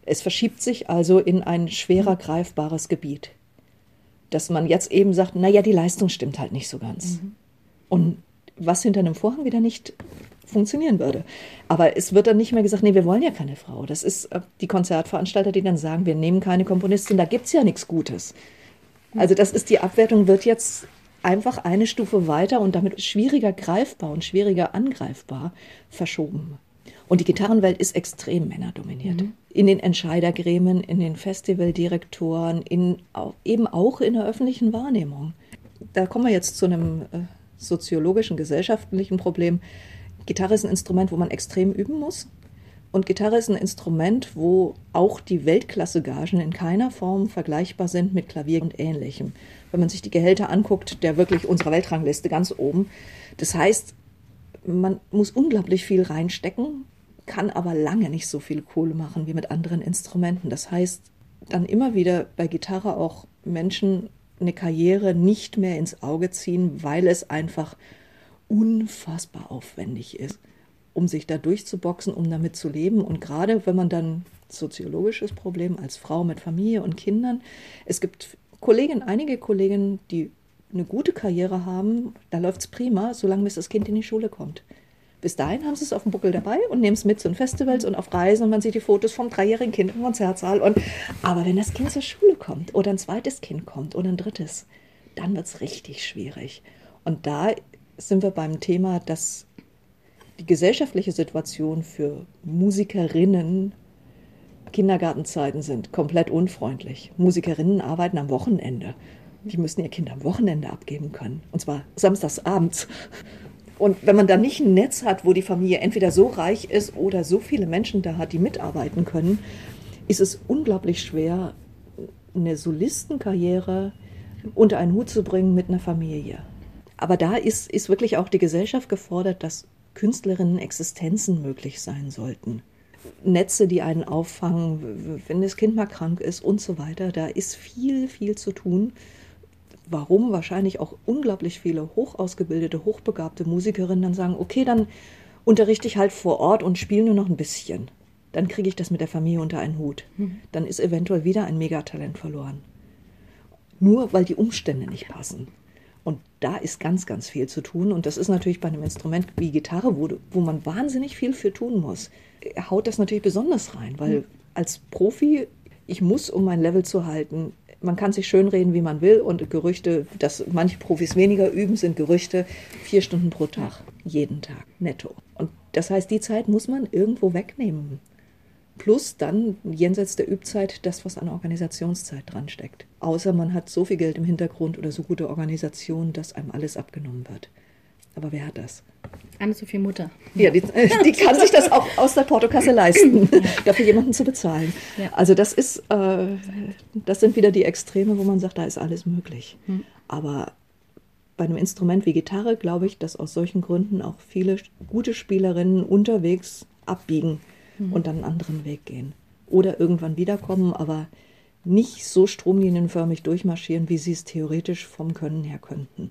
Es verschiebt sich also in ein schwerer greifbares Gebiet, dass man jetzt eben sagt, naja, die Leistung stimmt halt nicht so ganz. Mhm. Und was hinter einem Vorhang wieder nicht funktionieren würde. Aber es wird dann nicht mehr gesagt, nee, wir wollen ja keine Frau. Das ist äh, die Konzertveranstalter, die dann sagen, wir nehmen keine Komponistin, da gibt es ja nichts Gutes. Also das ist die Abwertung, wird jetzt einfach eine Stufe weiter und damit schwieriger greifbar und schwieriger angreifbar verschoben. Und die Gitarrenwelt ist extrem männerdominiert. Mhm. In den Entscheidergremien, in den Festivaldirektoren, in, eben auch in der öffentlichen Wahrnehmung. Da kommen wir jetzt zu einem äh, soziologischen, gesellschaftlichen Problem. Gitarre ist ein Instrument, wo man extrem üben muss. Und Gitarre ist ein Instrument, wo auch die Weltklasse-Gagen in keiner Form vergleichbar sind mit Klavier und Ähnlichem. Wenn man sich die Gehälter anguckt, der wirklich unserer Weltrangliste ganz oben. Das heißt, man muss unglaublich viel reinstecken, kann aber lange nicht so viel Kohle machen wie mit anderen Instrumenten. Das heißt, dann immer wieder bei Gitarre auch Menschen eine Karriere nicht mehr ins Auge ziehen, weil es einfach unfassbar aufwendig ist um sich da durchzuboxen, um damit zu leben. Und gerade wenn man dann soziologisches Problem als Frau mit Familie und Kindern, es gibt Kolleginnen, einige Kolleginnen, die eine gute Karriere haben, da läuft es prima, solange bis das Kind in die Schule kommt. Bis dahin haben sie es auf dem Buckel dabei und nehmen es mit zu den Festivals und auf Reisen und man sieht die Fotos vom dreijährigen Kind im Konzertsaal. Und, aber wenn das Kind zur Schule kommt oder ein zweites Kind kommt oder ein drittes, dann wird es richtig schwierig. Und da sind wir beim Thema, dass die gesellschaftliche Situation für Musikerinnen Kindergartenzeiten sind komplett unfreundlich. Musikerinnen arbeiten am Wochenende. Die müssen ihr Kind am Wochenende abgeben können. Und zwar samstags abends. Und wenn man dann nicht ein Netz hat, wo die Familie entweder so reich ist oder so viele Menschen da hat, die mitarbeiten können, ist es unglaublich schwer, eine Solistenkarriere unter einen Hut zu bringen mit einer Familie. Aber da ist, ist wirklich auch die Gesellschaft gefordert, dass Künstlerinnen Existenzen möglich sein sollten. Netze, die einen auffangen, wenn das Kind mal krank ist und so weiter. Da ist viel, viel zu tun warum wahrscheinlich auch unglaublich viele hochausgebildete, hochbegabte Musikerinnen dann sagen, okay, dann unterrichte ich halt vor Ort und spiele nur noch ein bisschen. Dann kriege ich das mit der Familie unter einen Hut. Mhm. Dann ist eventuell wieder ein Megatalent verloren. Nur weil die Umstände nicht passen. Und da ist ganz, ganz viel zu tun. Und das ist natürlich bei einem Instrument wie Gitarre, wo, wo man wahnsinnig viel für tun muss, haut das natürlich besonders rein, weil mhm. als Profi, ich muss, um mein Level zu halten, man kann sich schönreden, wie man will. Und Gerüchte, dass manche Profis weniger üben, sind Gerüchte vier Stunden pro Tag, jeden Tag, netto. Und das heißt, die Zeit muss man irgendwo wegnehmen. Plus dann jenseits der Übzeit das, was an Organisationszeit dran steckt. Außer man hat so viel Geld im Hintergrund oder so gute Organisation, dass einem alles abgenommen wird. Aber wer hat das? Anne-Sophie Mutter. Ja, die, die, kann sich das auch aus der Portokasse leisten, dafür jemanden zu bezahlen. Ja. Also das ist, äh, das sind wieder die Extreme, wo man sagt, da ist alles möglich. Hm. Aber bei einem Instrument wie Gitarre glaube ich, dass aus solchen Gründen auch viele gute Spielerinnen unterwegs abbiegen hm. und dann einen anderen Weg gehen. Oder irgendwann wiederkommen, aber nicht so stromlinienförmig durchmarschieren, wie sie es theoretisch vom Können her könnten.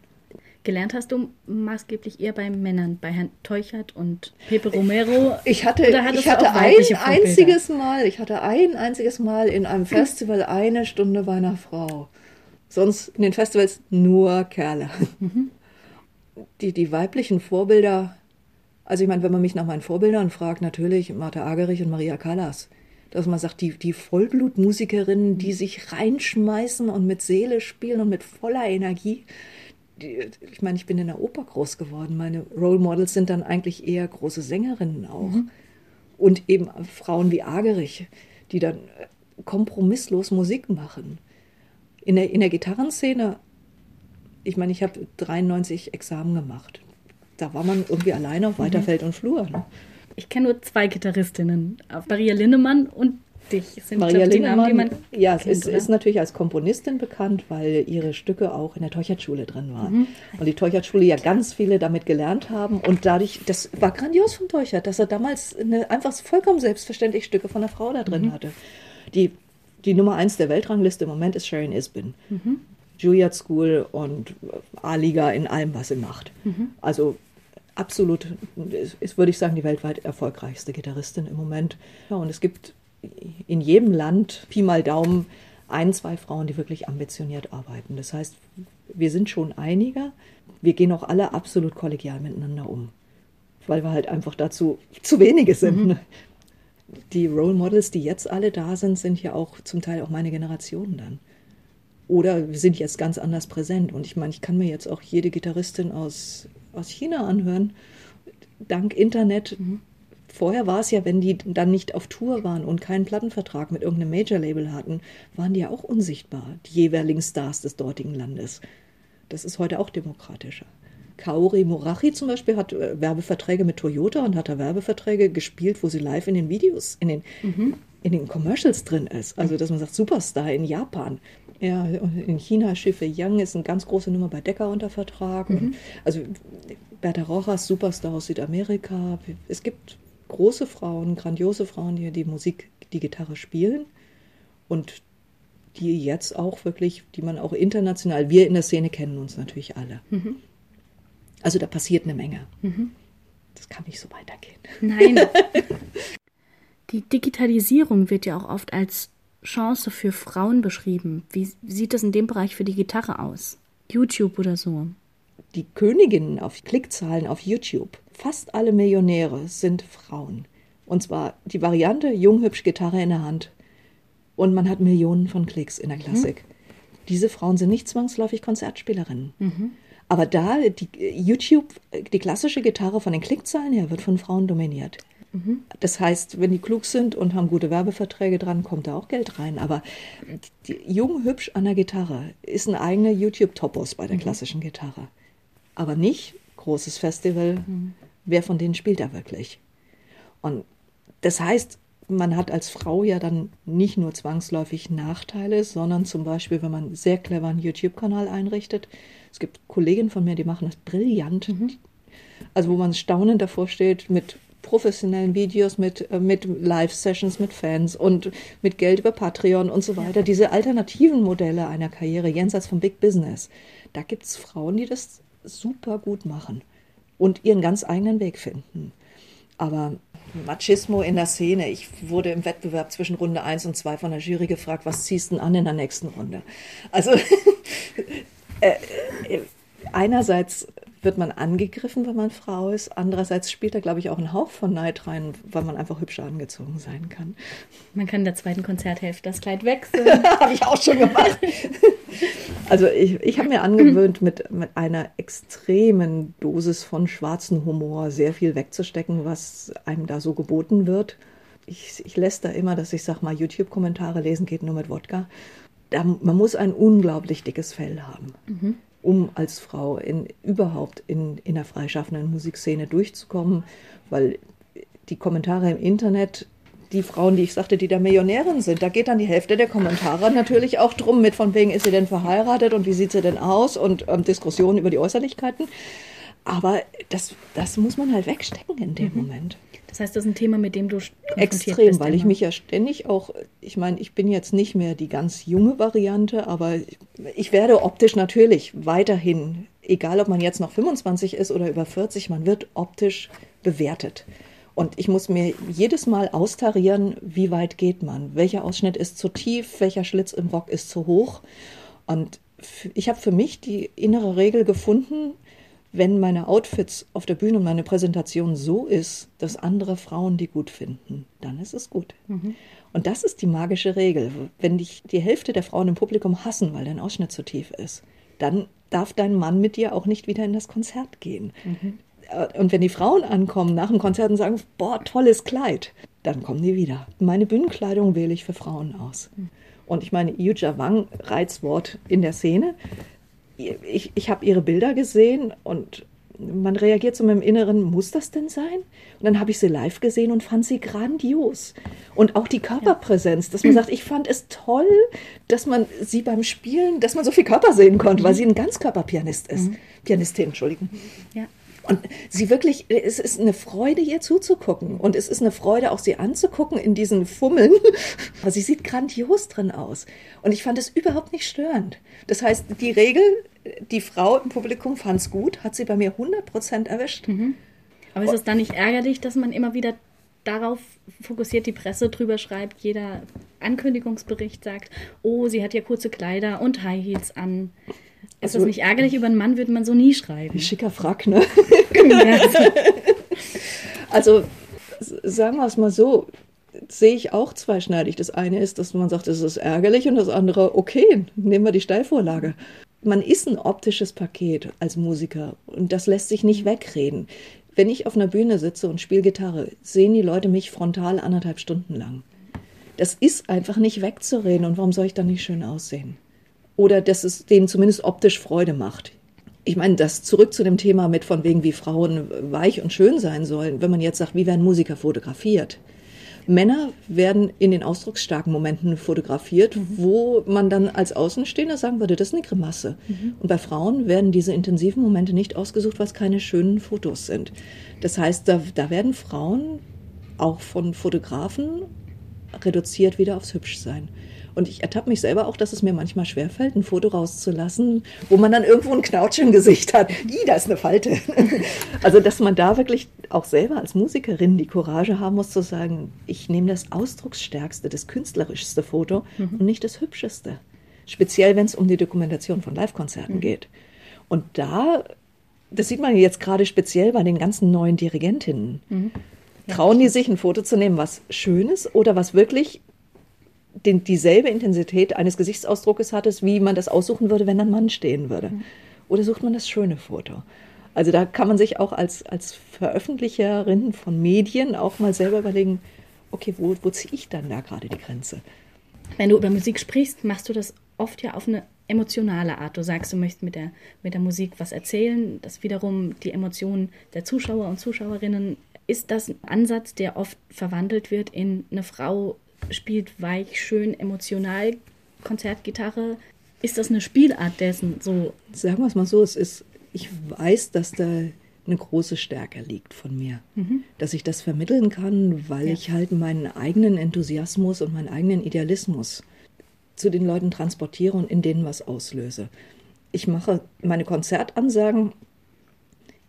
Gelernt hast du maßgeblich eher bei Männern, bei Herrn Teuchert und Pepe Romero? Ich hatte, ich hatte ein einziges Mal, ich hatte ein einziges Mal in einem Festival eine Stunde bei einer Frau. Sonst in den Festivals nur Kerle. Mhm. Die, die weiblichen Vorbilder, also ich meine, wenn man mich nach meinen Vorbildern fragt, natürlich Martha Agerich und Maria Callas. Dass man sagt, die, die Vollblutmusikerinnen, die sich reinschmeißen und mit Seele spielen und mit voller Energie ich meine, ich bin in der Oper groß geworden. Meine Role Models sind dann eigentlich eher große Sängerinnen auch. Mhm. Und eben Frauen wie Agerich, die dann äh, kompromisslos Musik machen. In der, in der Gitarrenszene, ich meine, ich habe 93 Examen gemacht. Da war man irgendwie alleine auf weiter mhm. Feld und Flur. Ne? Ich kenne nur zwei Gitarristinnen, Maria Linnemann und dich. Sind Maria Linnemann, Namen, ja, kennt, ist, ist, natürlich als Komponistin bekannt, weil ihre Stücke auch in der Teuchert-Schule drin waren. Mhm. Und die Teuchert-Schule ja ganz viele damit gelernt haben. Und dadurch, das war grandios von Teuchert, dass er damals eine, einfach vollkommen selbstverständlich Stücke von einer Frau da drin mhm. hatte. Die, die Nummer eins der Weltrangliste im Moment ist Sharon Isbin. Mhm. Juilliard School und A-Liga in allem, was sie macht. Mhm. Also absolut, ist, würde ich sagen, die weltweit erfolgreichste Gitarristin im Moment. Ja, und es gibt in jedem Land, Pi mal Daumen, ein, zwei Frauen, die wirklich ambitioniert arbeiten. Das heißt, wir sind schon einiger. Wir gehen auch alle absolut kollegial miteinander um, weil wir halt einfach dazu zu wenige sind. Mhm. Die Role Models, die jetzt alle da sind, sind ja auch zum Teil auch meine Generation dann. Oder wir sind jetzt ganz anders präsent. Und ich meine, ich kann mir jetzt auch jede Gitarristin aus, aus China anhören. Dank Internet mhm. Vorher war es ja, wenn die dann nicht auf Tour waren und keinen Plattenvertrag mit irgendeinem Major-Label hatten, waren die ja auch unsichtbar, die jeweiligen Stars des dortigen Landes. Das ist heute auch demokratischer. Kaori Morachi zum Beispiel hat äh, Werbeverträge mit Toyota und hat da Werbeverträge gespielt, wo sie live in den Videos, in den, mhm. in den Commercials drin ist. Also, dass man sagt, Superstar in Japan. Ja, in China Schiffe Young ist eine ganz große Nummer bei Decker unter Vertrag. Mhm. also Berta Rojas, Superstar aus Südamerika. Es gibt große Frauen, grandiose Frauen, die die Musik, die Gitarre spielen und die jetzt auch wirklich, die man auch international, wir in der Szene kennen uns natürlich alle. Mhm. Also da passiert eine Menge. Mhm. das kann nicht so weitergehen. Nein. Die Digitalisierung wird ja auch oft als Chance für Frauen beschrieben. Wie sieht das in dem Bereich für die Gitarre aus? YouTube oder so? Die Königinnen auf Klickzahlen auf YouTube, fast alle Millionäre sind Frauen. Und zwar die Variante jung, hübsch, Gitarre in der Hand. Und man hat Millionen von Klicks in der mhm. Klassik. Mhm. Diese Frauen sind nicht zwangsläufig Konzertspielerinnen. Mhm. Aber da, die YouTube, die klassische Gitarre von den Klickzahlen her, wird von Frauen dominiert. Mhm. Das heißt, wenn die klug sind und haben gute Werbeverträge dran, kommt da auch Geld rein. Aber die, jung, hübsch an der Gitarre ist ein eigener YouTube-Topos bei der mhm. klassischen Gitarre. Aber nicht großes Festival. Mhm. Wer von denen spielt da wirklich? Und das heißt, man hat als Frau ja dann nicht nur zwangsläufig Nachteile, sondern zum Beispiel, wenn man sehr clever einen YouTube-Kanal einrichtet. Es gibt Kolleginnen von mir, die machen das brillant. Mhm. Also wo man staunend davor steht mit professionellen Videos, mit, äh, mit Live-Sessions mit Fans und mit Geld über Patreon und so weiter. Diese alternativen Modelle einer Karriere jenseits vom Big Business. Da gibt es Frauen, die das super gut machen und ihren ganz eigenen Weg finden. Aber Machismo in der Szene. Ich wurde im Wettbewerb zwischen Runde 1 und 2 von der Jury gefragt, was ziehst du denn an in der nächsten Runde? Also äh, äh, einerseits wird man angegriffen, wenn man Frau ist. Andererseits spielt da, glaube ich, auch ein Hauch von Neid rein, weil man einfach hübscher angezogen sein kann. Man kann in der zweiten Konzerthälfte das Kleid wechseln. habe ich auch schon gemacht. also ich, ich habe mir angewöhnt, mit, mit einer extremen Dosis von schwarzen Humor sehr viel wegzustecken, was einem da so geboten wird. Ich, ich lässt da immer, dass ich sage mal, YouTube-Kommentare lesen geht nur mit Wodka. Da, man muss ein unglaublich dickes Fell haben. Mhm um als Frau in, überhaupt in, in der freischaffenden Musikszene durchzukommen, weil die Kommentare im Internet, die Frauen, die ich sagte, die da Millionärin sind, da geht dann die Hälfte der Kommentare natürlich auch drum mit, von wegen, ist sie denn verheiratet und wie sieht sie denn aus und ähm, Diskussionen über die Äußerlichkeiten. Aber das, das muss man halt wegstecken in dem mhm. Moment. Das heißt, das ist ein Thema, mit dem du extrem, bist weil immer. ich mich ja ständig auch, ich meine, ich bin jetzt nicht mehr die ganz junge Variante, aber ich werde optisch natürlich weiterhin, egal ob man jetzt noch 25 ist oder über 40, man wird optisch bewertet. Und ich muss mir jedes Mal austarieren, wie weit geht man, welcher Ausschnitt ist zu tief, welcher Schlitz im Rock ist zu hoch. Und ich habe für mich die innere Regel gefunden, wenn meine Outfits auf der Bühne und meine Präsentation so ist, dass andere Frauen die gut finden, dann ist es gut. Mhm. Und das ist die magische Regel. Wenn dich die Hälfte der Frauen im Publikum hassen, weil dein Ausschnitt zu tief ist, dann darf dein Mann mit dir auch nicht wieder in das Konzert gehen. Mhm. Und wenn die Frauen ankommen nach dem Konzert und sagen, boah, tolles Kleid, dann kommen die wieder. Meine Bühnenkleidung wähle ich für Frauen aus. Mhm. Und ich meine, Yuja Wang, Reizwort in der Szene, ich, ich habe ihre Bilder gesehen und man reagiert so mit dem Inneren, muss das denn sein? Und dann habe ich sie live gesehen und fand sie grandios. Und auch die Körperpräsenz, dass man sagt, ich fand es toll, dass man sie beim Spielen, dass man so viel Körper sehen konnte, weil sie ein Ganzkörperpianist ist. Mhm. Pianistin, Entschuldigung. Ja. Und sie wirklich, es ist eine Freude, ihr zuzugucken. Und es ist eine Freude, auch sie anzugucken in diesen Fummeln. Aber sie sieht grandios drin aus. Und ich fand es überhaupt nicht störend. Das heißt, die Regel, die Frau im Publikum fand es gut, hat sie bei mir 100% erwischt. Mhm. Aber ist es dann nicht ärgerlich, dass man immer wieder darauf fokussiert, die Presse drüber schreibt, jeder Ankündigungsbericht sagt, oh, sie hat ja kurze Kleider und High Heels an. Ist also, das nicht ärgerlich? Über einen Mann würde man so nie schreiben. Schicker Frack, ne? also, sagen wir es mal so, sehe ich auch zweischneidig. Das eine ist, dass man sagt, es ist ärgerlich und das andere, okay, nehmen wir die Steilvorlage. Man ist ein optisches Paket als Musiker und das lässt sich nicht wegreden. Wenn ich auf einer Bühne sitze und spiele Gitarre, sehen die Leute mich frontal anderthalb Stunden lang. Das ist einfach nicht wegzureden und warum soll ich dann nicht schön aussehen? Oder dass es denen zumindest optisch Freude macht. Ich meine, das zurück zu dem Thema mit von wegen, wie Frauen weich und schön sein sollen. Wenn man jetzt sagt, wie werden Musiker fotografiert? Männer werden in den ausdrucksstarken Momenten fotografiert, mhm. wo man dann als Außenstehender sagen würde, das ist eine Grimasse. Mhm. Und bei Frauen werden diese intensiven Momente nicht ausgesucht, weil es keine schönen Fotos sind. Das heißt, da, da werden Frauen auch von Fotografen reduziert wieder aufs Hübschsein. Und ich ertappe mich selber auch, dass es mir manchmal schwerfällt, ein Foto rauszulassen, wo man dann irgendwo ein Knautsch im Gesicht hat. Ih, da ist eine Falte. Also, dass man da wirklich auch selber als Musikerin die Courage haben muss zu sagen, ich nehme das ausdrucksstärkste, das künstlerischste Foto mhm. und nicht das hübscheste. Speziell, wenn es um die Dokumentation von Live-Konzerten mhm. geht. Und da, das sieht man jetzt gerade speziell bei den ganzen neuen Dirigentinnen. Mhm. Trauen die sich, ein Foto zu nehmen, was schön ist oder was wirklich den, dieselbe Intensität eines Gesichtsausdrucks hat, wie man das aussuchen würde, wenn ein Mann stehen würde? Mhm. Oder sucht man das schöne Foto? Also da kann man sich auch als, als Veröffentlicherin von Medien auch mal selber überlegen, okay, wo, wo ziehe ich dann da gerade die Grenze? Wenn du über Musik sprichst, machst du das oft ja auf eine emotionale Art. Du sagst, du möchtest mit der, mit der Musik was erzählen, das wiederum die Emotionen der Zuschauer und Zuschauerinnen ist das ein Ansatz, der oft verwandelt wird in eine Frau spielt weich, schön, emotional Konzertgitarre. Ist das eine Spielart dessen so? Sagen wir es mal so, es ist, ich weiß, dass da eine große Stärke liegt von mir. Mhm. Dass ich das vermitteln kann, weil ja. ich halt meinen eigenen Enthusiasmus und meinen eigenen Idealismus zu den Leuten transportiere und in denen was auslöse. Ich mache meine Konzertansagen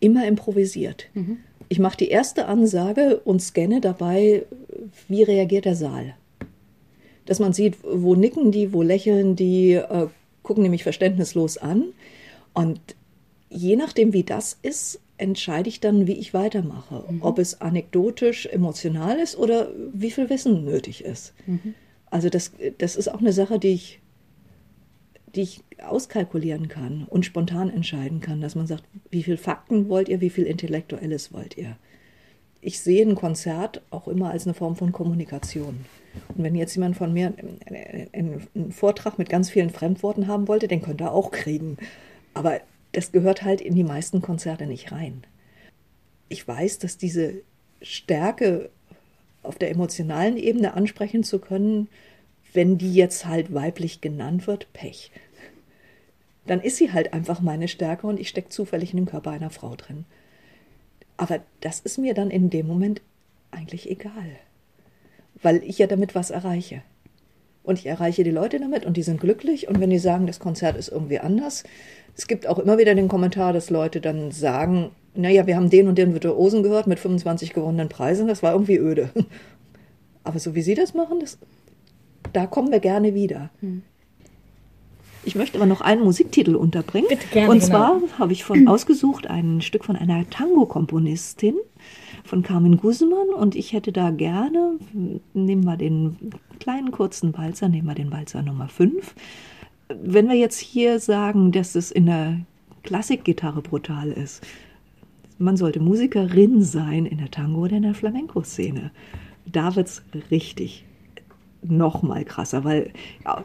immer improvisiert. Mhm. Ich mache die erste Ansage und scanne dabei, wie reagiert der Saal. Dass man sieht, wo nicken die, wo lächeln die, äh, gucken nämlich verständnislos an. Und je nachdem, wie das ist, entscheide ich dann, wie ich weitermache. Mhm. Ob es anekdotisch, emotional ist oder wie viel Wissen nötig ist. Mhm. Also das, das ist auch eine Sache, die ich die ich auskalkulieren kann und spontan entscheiden kann, dass man sagt, wie viel Fakten wollt ihr, wie viel Intellektuelles wollt ihr. Ich sehe ein Konzert auch immer als eine Form von Kommunikation. Und wenn jetzt jemand von mir einen Vortrag mit ganz vielen Fremdworten haben wollte, den könnte er auch kriegen. Aber das gehört halt in die meisten Konzerte nicht rein. Ich weiß, dass diese Stärke auf der emotionalen Ebene ansprechen zu können, wenn die jetzt halt weiblich genannt wird, Pech. Dann ist sie halt einfach meine Stärke und ich stecke zufällig in dem Körper einer Frau drin. Aber das ist mir dann in dem Moment eigentlich egal, weil ich ja damit was erreiche. Und ich erreiche die Leute damit und die sind glücklich. Und wenn die sagen, das Konzert ist irgendwie anders, es gibt auch immer wieder den Kommentar, dass Leute dann sagen, naja, wir haben den und den Virtuosen gehört mit 25 gewonnenen Preisen, das war irgendwie öde. Aber so wie Sie das machen, das da kommen wir gerne wieder. Hm. Ich möchte aber noch einen Musiktitel unterbringen. Bitte gerne, Und zwar genau. habe ich von ausgesucht ein Stück von einer Tango-Komponistin von Carmen Guzman und ich hätte da gerne, nehmen wir den kleinen kurzen Walzer, nehmen wir den Walzer Nummer 5. Wenn wir jetzt hier sagen, dass es in der Klassikgitarre brutal ist, man sollte Musikerin sein in der Tango- oder in der Flamenco-Szene. Da wird es richtig noch mal krasser, weil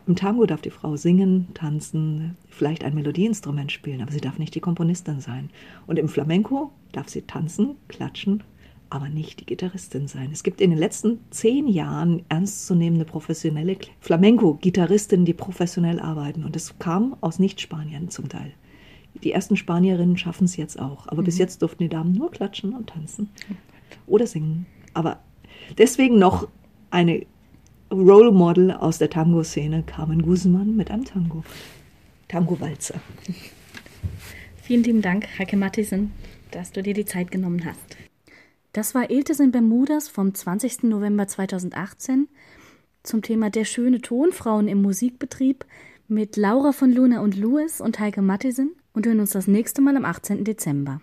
im Tango darf die Frau singen, tanzen, vielleicht ein Melodieinstrument spielen, aber sie darf nicht die Komponistin sein. Und im Flamenco darf sie tanzen, klatschen, aber nicht die Gitarristin sein. Es gibt in den letzten zehn Jahren ernstzunehmende professionelle Flamenco-Gitarristinnen, die professionell arbeiten. Und das kam aus Nicht-Spanien zum Teil. Die ersten Spanierinnen schaffen es jetzt auch. Aber mhm. bis jetzt durften die Damen nur klatschen und tanzen oder singen. Aber deswegen noch eine Role Model aus der Tango-Szene, Carmen Guzman, mit einem Tango. Tango-Walzer. Vielen lieben Dank, Heike Mattisen, dass du dir die Zeit genommen hast. Das war Iltes in Bermudas vom 20. November 2018 zum Thema Der schöne Ton, Frauen im Musikbetrieb mit Laura von Luna und Louis und Heike Mattisen und hören uns das nächste Mal am 18. Dezember.